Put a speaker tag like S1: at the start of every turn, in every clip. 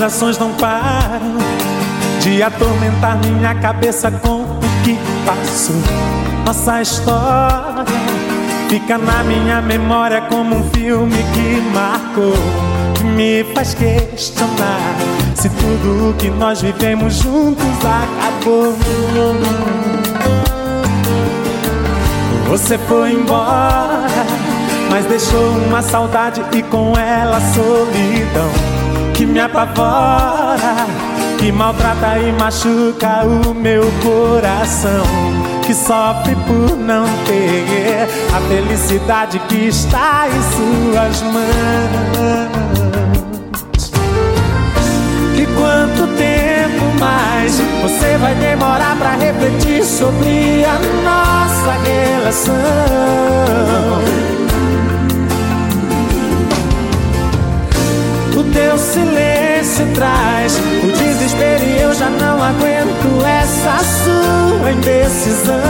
S1: recordações não param de atormentar minha cabeça com o que passou. Nossa história fica na minha memória como um filme que marcou. Que me faz questionar se tudo o que nós vivemos juntos acabou. Você foi embora, mas deixou uma saudade e com ela solidão me apavora, que maltrata e machuca o meu coração, que sofre por não ter a felicidade que está em suas mãos. E quanto tempo mais você vai demorar para refletir sobre a nossa relação? Teu silêncio traz o desespero e eu já não aguento essa sua indecisão.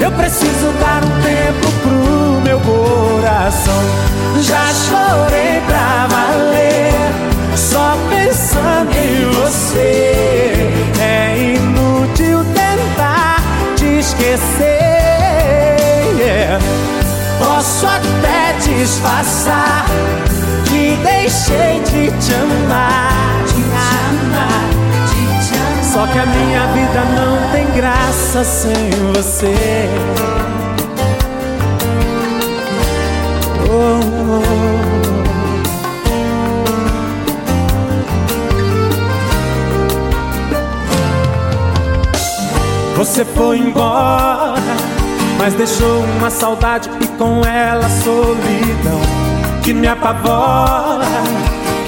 S1: Eu preciso dar um tempo pro meu coração. Já chorei pra valer, só pensando em você. É inútil tentar te esquecer. Posso até disfarçar deixei de te amar, te amar, de te amar. Só que a minha vida não tem graça sem você. Oh, oh. Você foi embora, mas deixou uma saudade e com ela solidão que me apavora,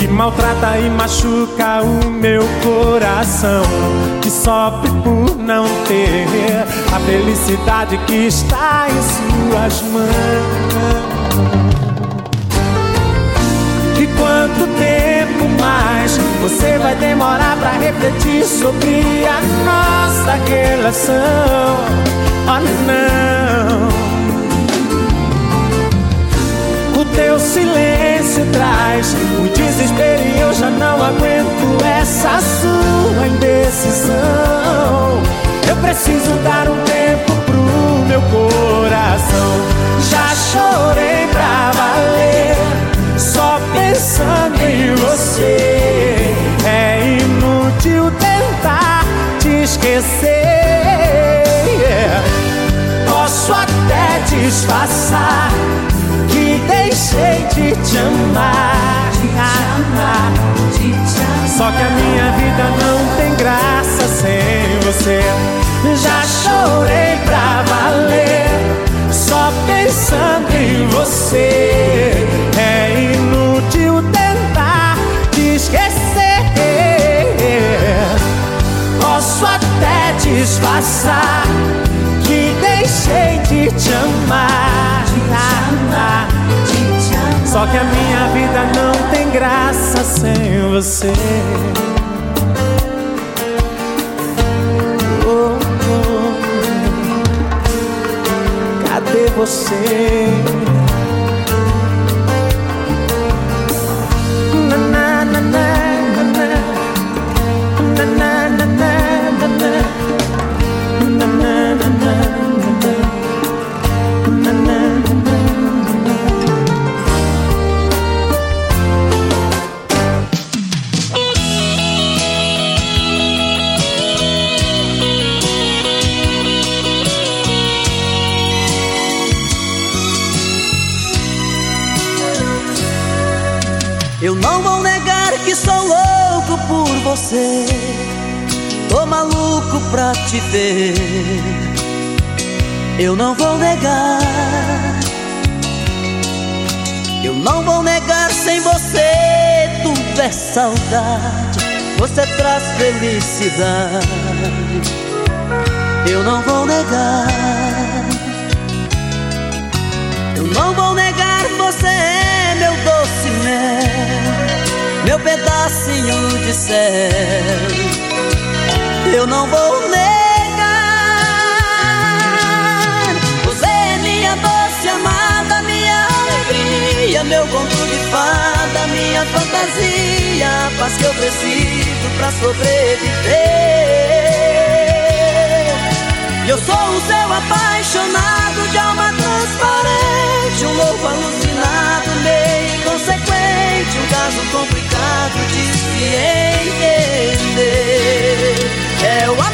S1: que maltrata e machuca o meu coração, que sofre por não ter a felicidade que está em suas mãos. E quanto tempo mais você vai demorar pra refletir sobre a nossa relação? Oh não. Teu silêncio traz o desespero e eu já não aguento essa sua indecisão. Eu preciso dar um tempo pro meu coração. Já chorei pra valer, deixei de te amar, de te amar, de te amar. Só que a minha vida não tem graça sem você. Já chorei pra valer, só pensando em você. É inútil tentar te esquecer. Posso até disfarçar que deixei de te amar. Só que a minha vida não tem graça sem você. Oh, oh. Cadê você?
S2: Felicidade. Eu não vou negar. Eu não vou negar, você é meu doce mel, meu pedacinho de céu. Eu não vou negar. Você é minha doce amada, minha alegria, meu conto de fada, minha fantasia paz que eu preciso pra sobreviver. Eu sou o seu apaixonado de alma transparente, um louco alucinado, meio inconsequente, um caso complicado de se entender. É o amor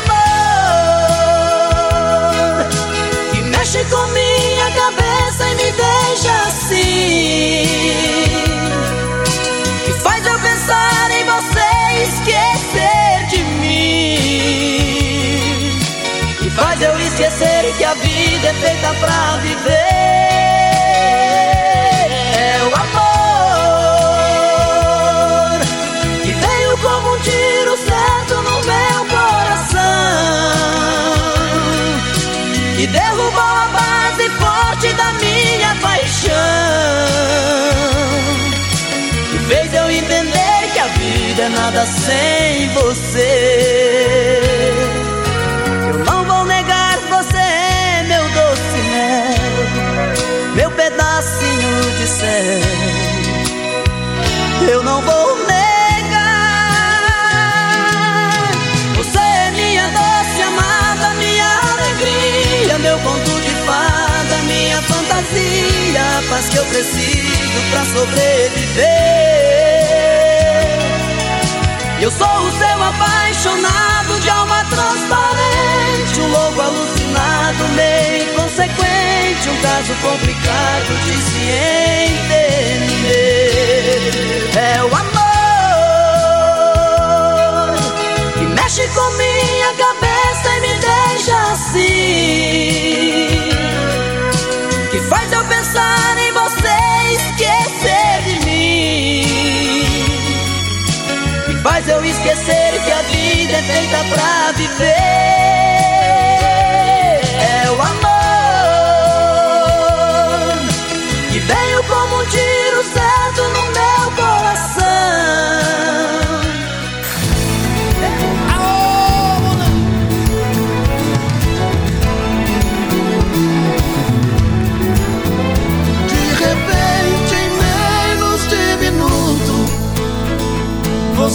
S2: que mexe com minha cabeça e me deixa assim. Que faz eu pensar em você esquecer de mim. Que faz eu esquecer que a vida é feita pra viver. É o amor nada sem você. Eu não vou negar você, é meu doce mel, meu pedacinho de céu. Eu não vou negar. Você é minha doce amada, minha alegria, meu conto de fada, minha fantasia, a paz que eu preciso pra sobreviver. Eu sou o seu apaixonado de alma transparente, um louco alucinado, meio inconsequente, um caso complicado de se entender. É o amor que mexe com minha cabeça e me deixa assim. Que faz eu pensar em Faz eu esquecer que a vida é feita pra viver.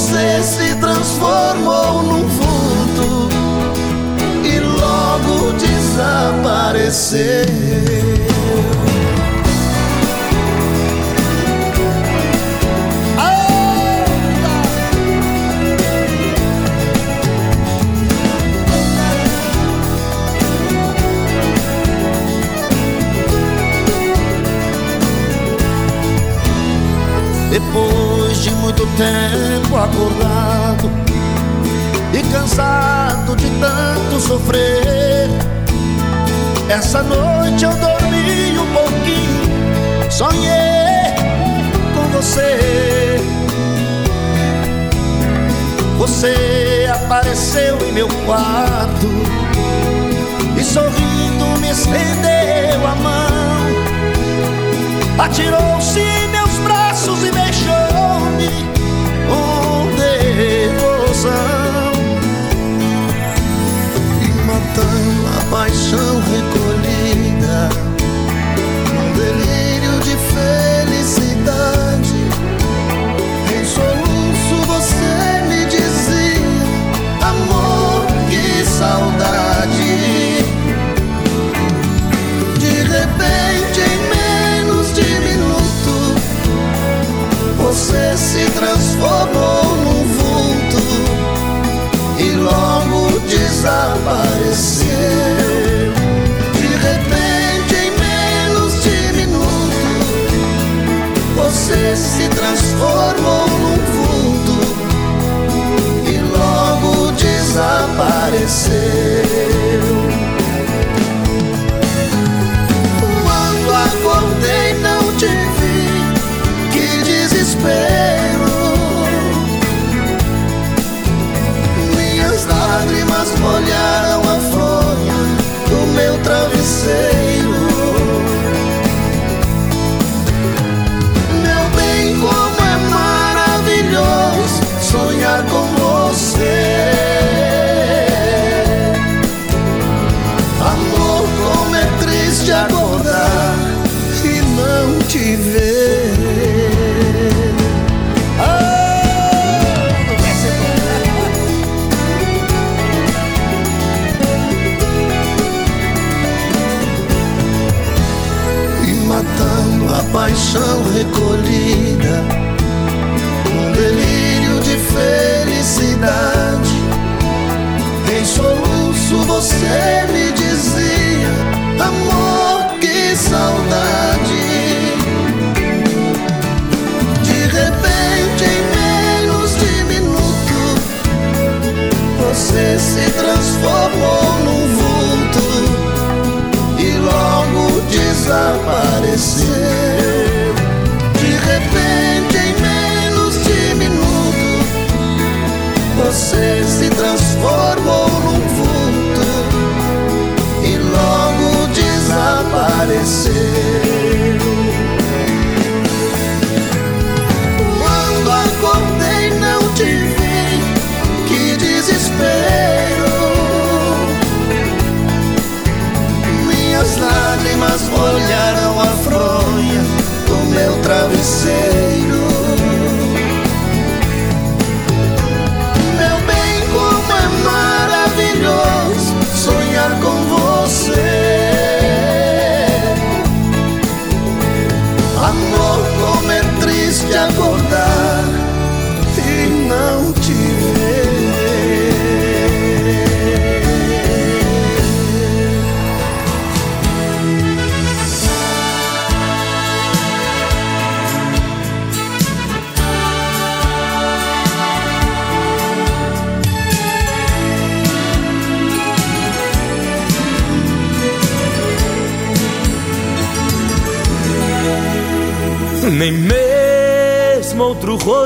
S3: Você se transformou num vulto e logo desapareceu. Essa noite eu dormi um pouquinho, sonhei com você. Você apareceu em meu quarto e sorrindo me estendeu a mão. Atirou-se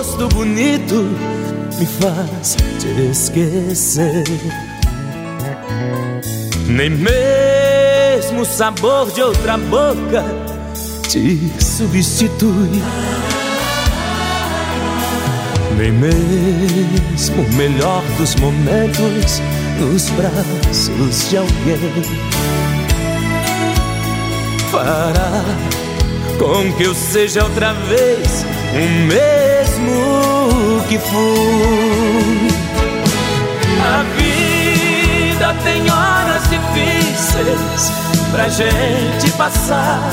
S4: rosto bonito me faz te esquecer. Nem mesmo o sabor de outra boca te substitui. Nem mesmo o melhor dos momentos nos braços de alguém fará com que eu seja outra vez o mesmo que fui. A vida tem horas difíceis pra gente passar,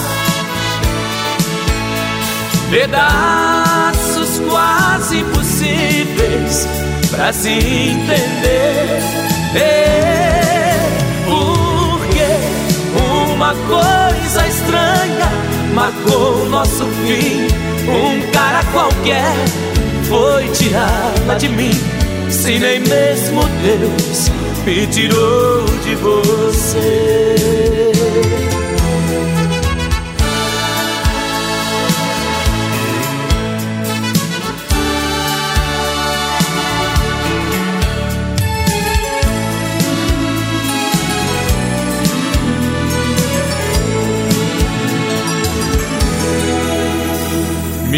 S4: pedaços quase impossíveis pra se entender. Porque uma coisa estranha marcou nosso fim. Um cara qualquer foi tirá-la de mim. Se nem mesmo Deus me tirou de você.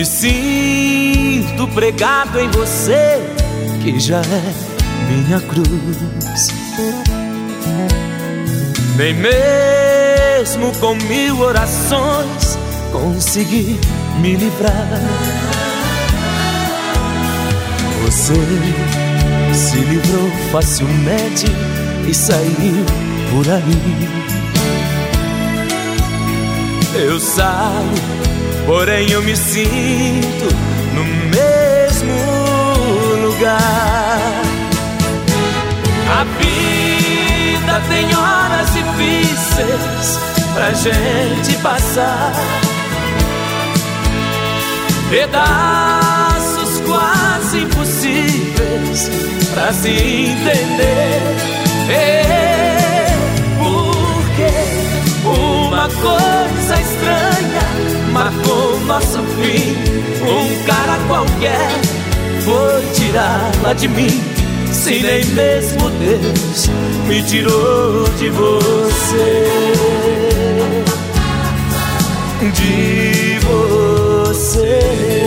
S4: Me sinto pregado em você, que já é minha cruz. Nem mesmo com mil orações consegui me livrar. Você se livrou facilmente e saiu por aí. Eu saio Porém eu me sinto no mesmo lugar. A vida tem horas difíceis pra gente passar. Pedaços quase impossíveis pra se entender. É marcou nosso fim. Um cara qualquer foi tirá-la de mim. Se nem mesmo Deus me tirou de você. De você.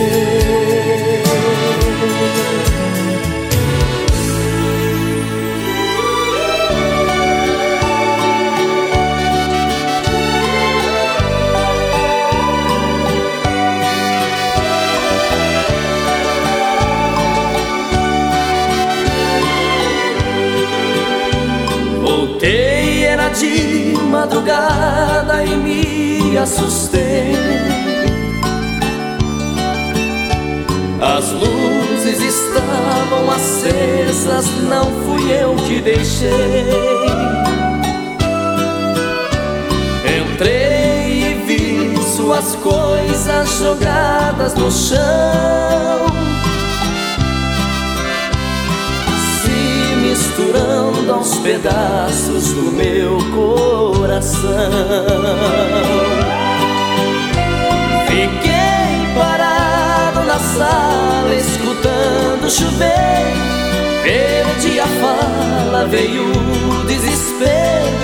S4: madrugada e me assustei.
S5: As luzes estavam acesas, não fui eu que deixei. Entrei e vi suas coisas jogadas no chão. Misturando aos pedaços do meu coração. Fiquei parado na sala, escutando chover. Perdi a fala, veio o desespero.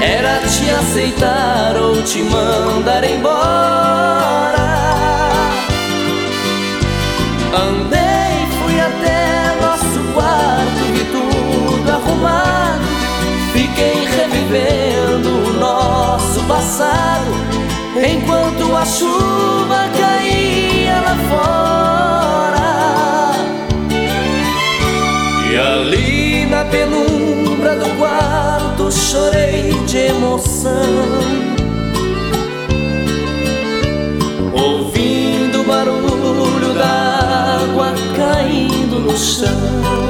S5: Era te aceitar ou te mandar embora. Andei, revivendo o nosso passado, enquanto a chuva caía lá fora. E ali na penumbra do quarto chorei de emoção. Ouvindo o barulho da água caindo no chão.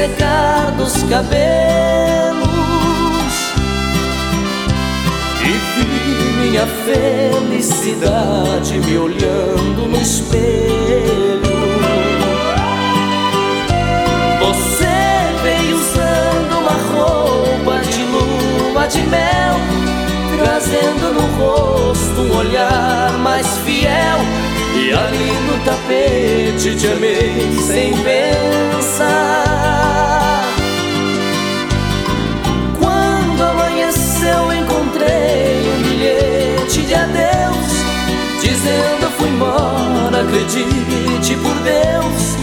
S5: Secar dos cabelos. E vi minha felicidade me olhando no espelho. Você veio usando uma roupa de lua de mel, trazendo no rosto um olhar mais fiel. E ali no tapete te amei sem pensar. Quando amanheceu, encontrei um bilhete de adeus, dizendo fui embora, acredite por Deus.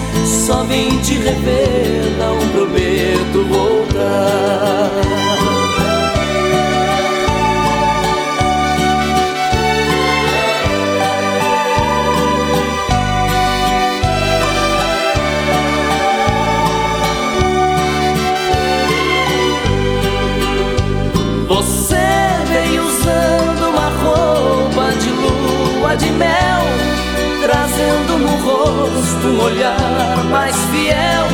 S5: Só vim te rever, não prometo voltar. Um olhar mais fiel.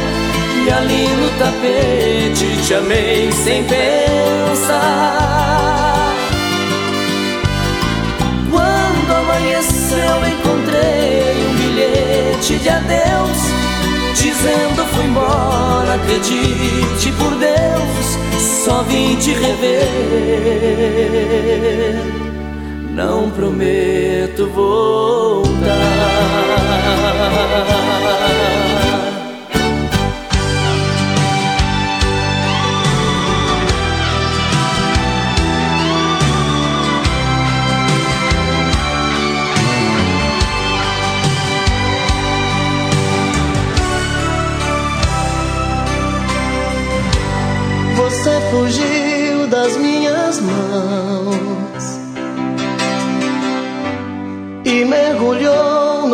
S5: E ali no tapete te amei sem pensar. Quando amanheceu, encontrei um bilhete de adeus, dizendo fui embora, acredite por Deus, só vim te rever. Não prometo voltar.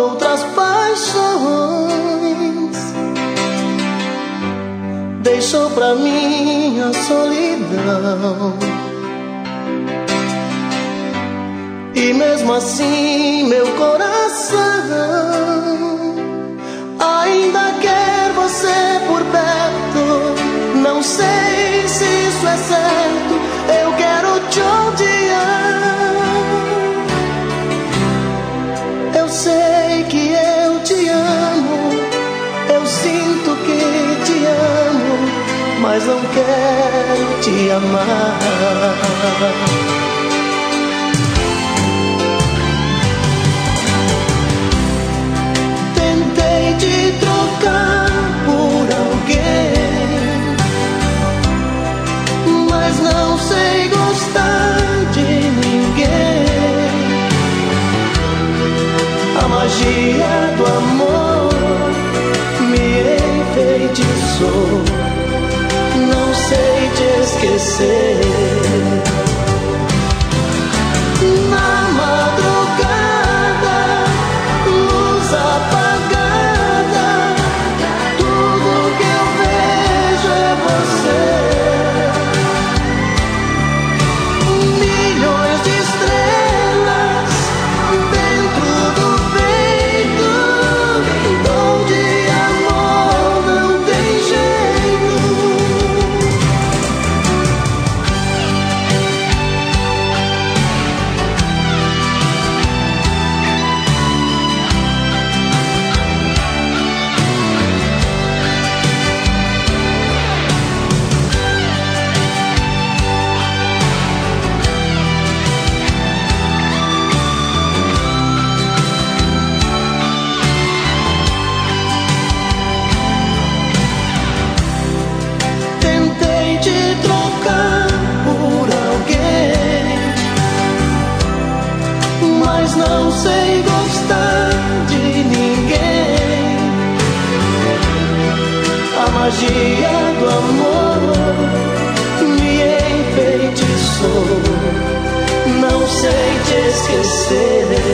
S3: Noutras paixões. Deixou pra mim a solidão. E mesmo assim, meu coração de ninguém. A magia do amor me enfeitiçou, não sei te esquecer. Magia do amor me enfeitiçou. Não sei te esquecer.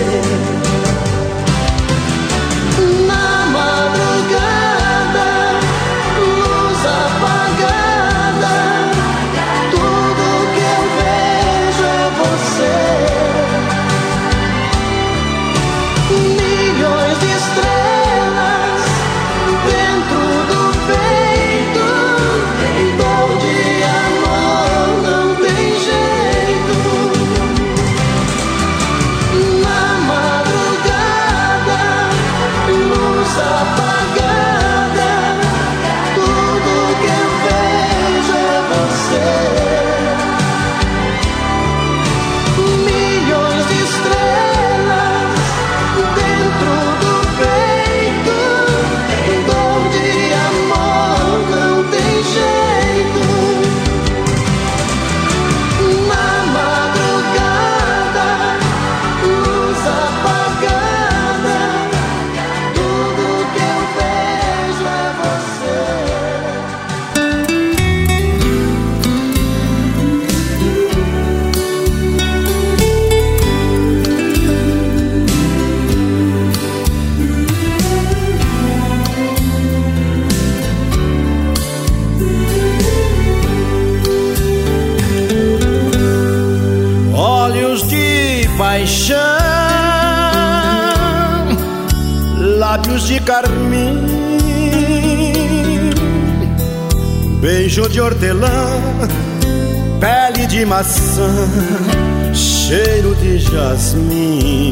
S6: Maçã, cheiro de jasmim,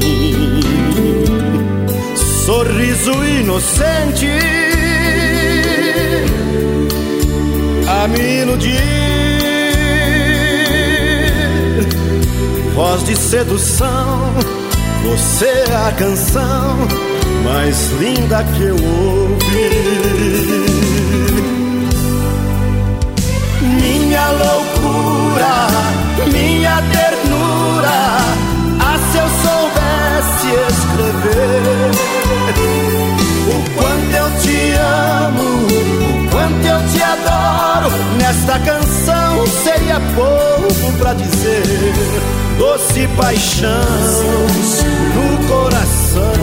S6: sorriso inocente a me iludir, voz de sedução, você é a canção mais linda que eu ouvi. Minha loucura, minha ternura, ah, se eu soubesse escrever o quanto eu te amo, o quanto eu te adoro, nesta canção seria pouco pra dizer doce paixão no coração.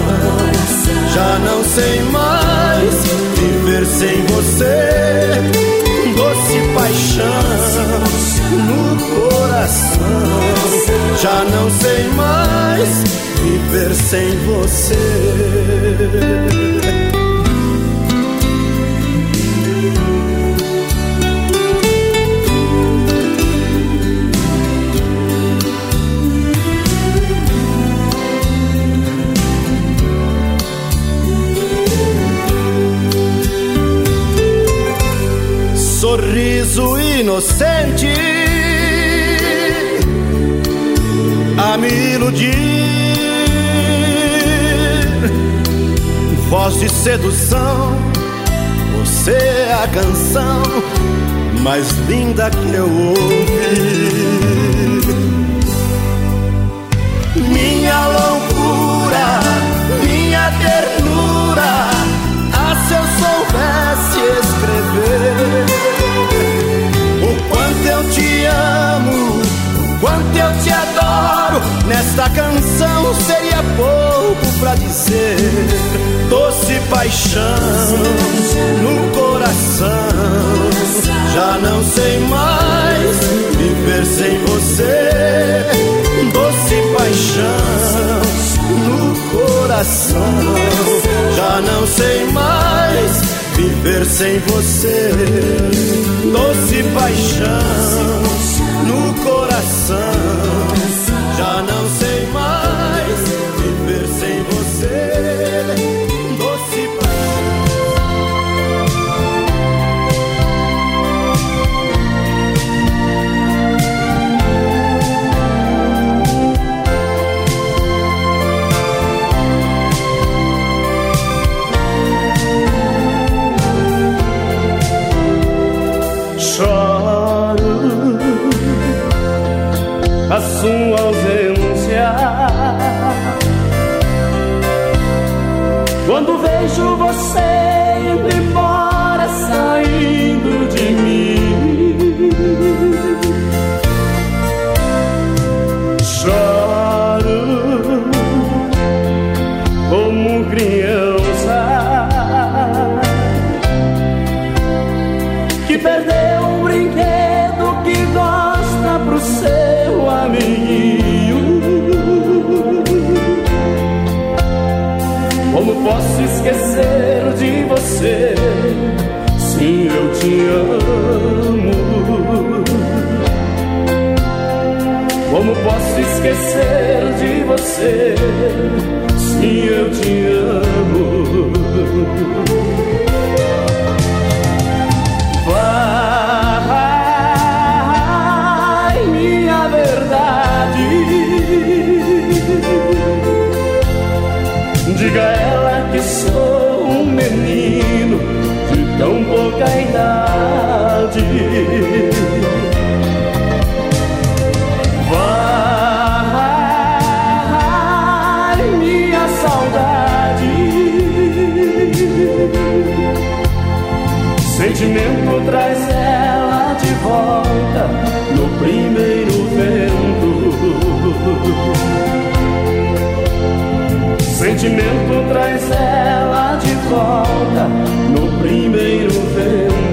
S6: Já não sei mais viver sem você. Doce paixão sei mais viver sem você. sorriso inocente de sedução, você é a canção mais linda que eu ouvi. Minha loucura, minha ternura, ah, se eu soubesse escrever eu te amo, quanto eu te adoro. Nesta canção seria pouco pra dizer. Paixão no coração. Já não sei mais viver sem você. Doce paixão no coração. Já não sei mais viver sem você. Doce paixão
S5: esquecer de você. Se eu te amo. sentimento traz ela de volta no primeiro vento. Sentimento traz ela de volta no primeiro vento.